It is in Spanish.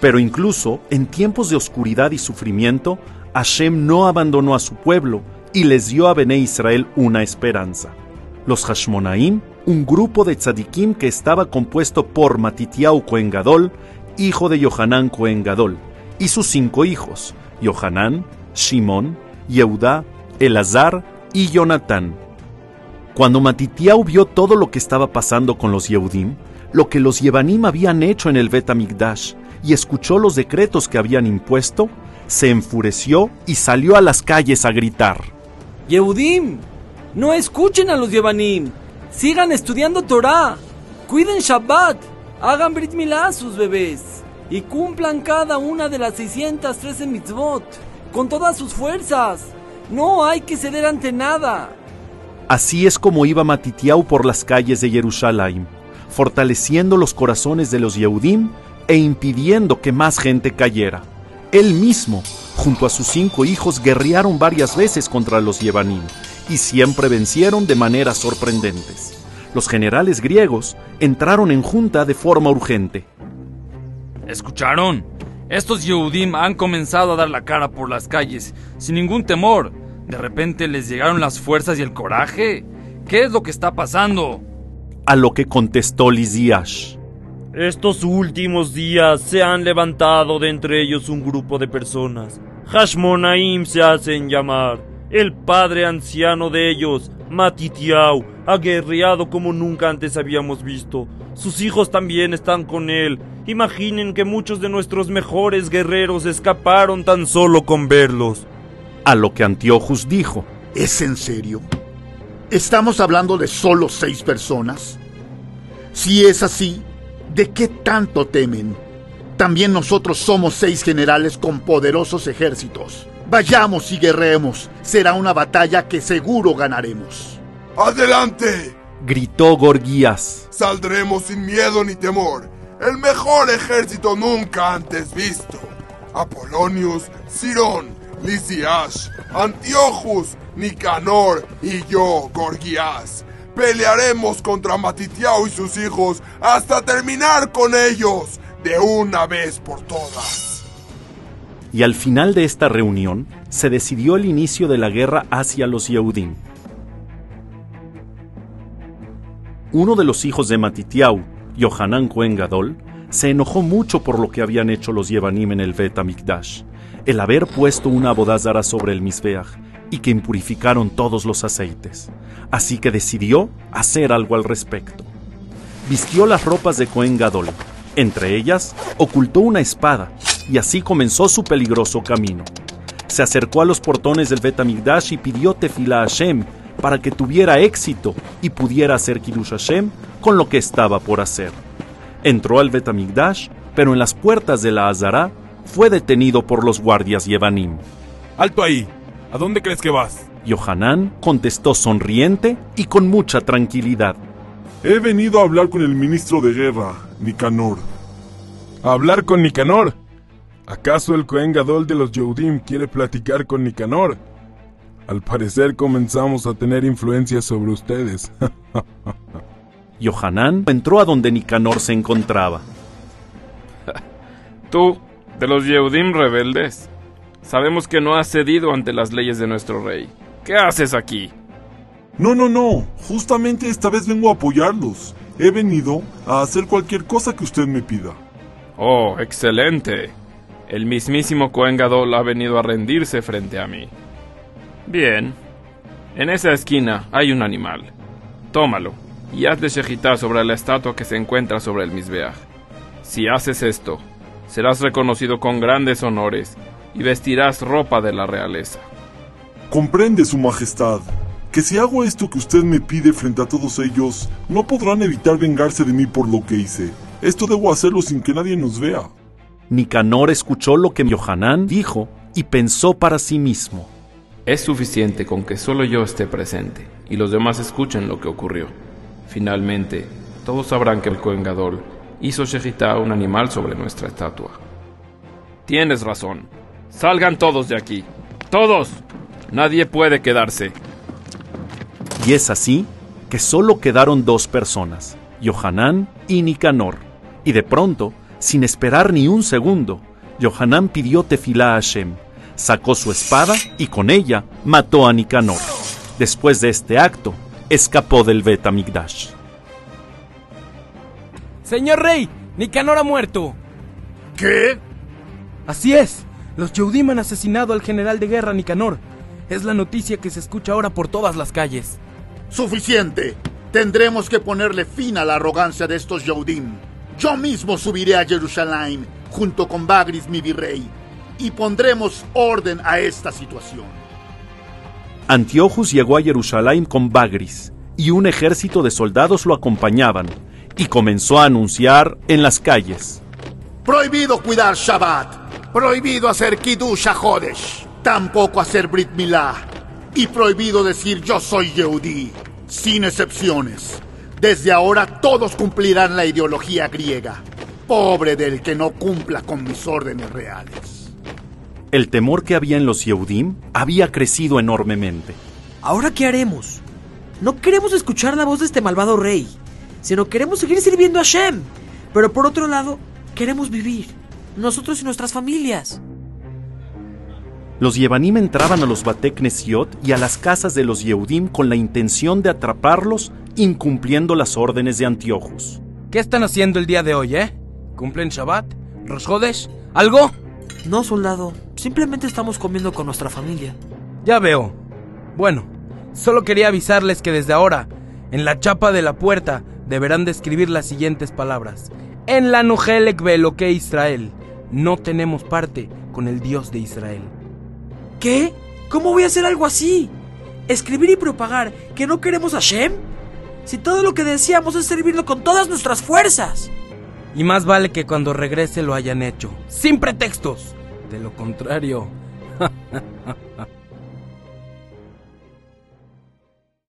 Pero incluso en tiempos de oscuridad y sufrimiento, Hashem no abandonó a su pueblo y les dio a Bené Israel una esperanza. Los Hashmonaim, un grupo de tzadikim que estaba compuesto por Matitiau Cohen Gadol, hijo de Yohanan Cohen Gadol, y sus cinco hijos, Yohanan, Shimón, Yehudá, Elazar y Jonatán. Cuando Matitiau vio todo lo que estaba pasando con los Yehudim, lo que los Yevanim habían hecho en el Bet Amigdash, y escuchó los decretos que habían impuesto, se enfureció y salió a las calles a gritar. Yehudim, no escuchen a los Yevanim. Sigan estudiando Torah. Cuiden Shabbat. Hagan Brit Milá a sus bebés. Y cumplan cada una de las 613 mitzvot. Con todas sus fuerzas. No hay que ceder ante nada. Así es como iba Matitiau por las calles de Jerusalén, fortaleciendo los corazones de los Yehudim e impidiendo que más gente cayera. Él mismo, junto a sus cinco hijos, guerrearon varias veces contra los Yevanim y siempre vencieron de maneras sorprendentes. Los generales griegos entraron en junta de forma urgente. ¿Escucharon? Estos Yehudim han comenzado a dar la cara por las calles, sin ningún temor. ¿De repente les llegaron las fuerzas y el coraje? ¿Qué es lo que está pasando? A lo que contestó Lisiash. Estos últimos días se han levantado de entre ellos un grupo de personas. Hashmonaim se hacen llamar. El padre anciano de ellos, Matitiau, ha guerreado como nunca antes habíamos visto. Sus hijos también están con él. Imaginen que muchos de nuestros mejores guerreros escaparon tan solo con verlos. A lo que Antiochus dijo. ¿Es en serio? ¿Estamos hablando de solo seis personas? Si es así, ¿de qué tanto temen? También nosotros somos seis generales con poderosos ejércitos. Vayamos y guerremos. Será una batalla que seguro ganaremos. ¡Adelante! Gritó Gorgias. Saldremos sin miedo ni temor. El mejor ejército nunca antes visto. Apolonius, Cirón, Lisias, Antiochus, Nicanor y yo, Gorgias. Pelearemos contra Matitiao y sus hijos hasta terminar con ellos de una vez por todas. Y al final de esta reunión se decidió el inicio de la guerra hacia los Yehudim. Uno de los hijos de Matitiau, Yohanan Cohen Gadol, se enojó mucho por lo que habían hecho los Yevanim en el Bet Amikdash, el haber puesto una abodazara sobre el Misbeach y que impurificaron todos los aceites. Así que decidió hacer algo al respecto. Vistió las ropas de Cohen Gadol, entre ellas ocultó una espada y así comenzó su peligroso camino. Se acercó a los portones del Bet Amikdash y pidió tefila a Hashem para que tuviera éxito y pudiera hacer Kiddush Hashem con lo que estaba por hacer. Entró al Bet Amikdash, pero en las puertas de la Azara fue detenido por los guardias Yevanim. ¡Alto ahí! ¿A dónde crees que vas? Yohanan contestó sonriente y con mucha tranquilidad. He venido a hablar con el ministro de guerra, Nicanor. ¿A hablar con Nicanor? ¿Acaso el Cohen Gadol de los Yehudim quiere platicar con Nicanor? Al parecer comenzamos a tener influencia sobre ustedes. Yohanan entró a donde Nicanor se encontraba. Tú, de los Yehudim rebeldes, sabemos que no has cedido ante las leyes de nuestro rey. ¿Qué haces aquí? No, no, no. Justamente esta vez vengo a apoyarlos. He venido a hacer cualquier cosa que usted me pida. Oh, excelente. El mismísimo Cohen Gadol ha venido a rendirse frente a mí. Bien. En esa esquina hay un animal. Tómalo y hazle shejitá sobre la estatua que se encuentra sobre el Misbeach. Si haces esto, serás reconocido con grandes honores y vestirás ropa de la realeza. Comprende, Su Majestad, que si hago esto que usted me pide frente a todos ellos, no podrán evitar vengarse de mí por lo que hice. Esto debo hacerlo sin que nadie nos vea. Nicanor escuchó lo que Yohanan dijo y pensó para sí mismo. Es suficiente con que solo yo esté presente y los demás escuchen lo que ocurrió. Finalmente, todos sabrán que el Cohen Gadol hizo Shejitá un animal sobre nuestra estatua. Tienes razón. Salgan todos de aquí. ¡Todos! Nadie puede quedarse. Y es así que solo quedaron dos personas, Yohanan y Nicanor. Y de pronto Sin esperar ni un segundo, Yohanan pidió tefilá a Hashem, sacó su espada y con ella mató a Nicanor. Después de este acto, escapó del Bet Amigdash. Señor rey, Nicanor ha muerto. ¿Qué? Así es. Los Yehudim han asesinado al general de guerra Nicanor. Es la noticia que se escucha ahora por todas las calles. Suficiente. Tendremos que ponerle fin a la arrogancia de estos Yehudim. Yo mismo subiré a Jerusalén junto con Bagris, mi virrey, y pondremos orden a esta situación. Antiochus llegó a Jerusalén con Bagris, y un ejército de soldados lo acompañaban, y comenzó a anunciar en las calles. Prohibido cuidar Shabbat, prohibido hacer Kiddush Hodesh, tampoco hacer Brit Milah, y prohibido decir yo soy Yehudi, sin excepciones. Desde ahora todos cumplirán la ideología griega. Pobre del que no cumpla con mis órdenes reales. El temor que había en los Yehudim había crecido enormemente. ¿Ahora qué haremos? No queremos escuchar la voz de este malvado rey, sino queremos seguir sirviendo a Shem. Pero por otro lado, queremos vivir, nosotros y nuestras familias. Los Yevanim entraban a los Batek Nesiot y a las casas de los Yehudim con la intención de atraparlos, incumpliendo las órdenes de Antiochus. ¿Qué están haciendo el día de hoy, eh? ¿Cumplen Shabbat? ¿Rosh Hodesh? ¿Algo? No, soldado, simplemente estamos comiendo con nuestra familia. Ya veo. Bueno, solo quería avisarles que desde ahora, en la chapa de la puerta, deberán de escribir las siguientes palabras. En la Nujelek Beloque Israel, no tenemos parte con el Dios de Israel. ¿Qué? ¿Cómo voy a hacer algo así? ¿Escribir y propagar que no queremos a Shem? Si todo lo que deseamos es servirlo con todas nuestras fuerzas. Y más vale que cuando regrese lo hayan hecho, sin pretextos. De lo contrario...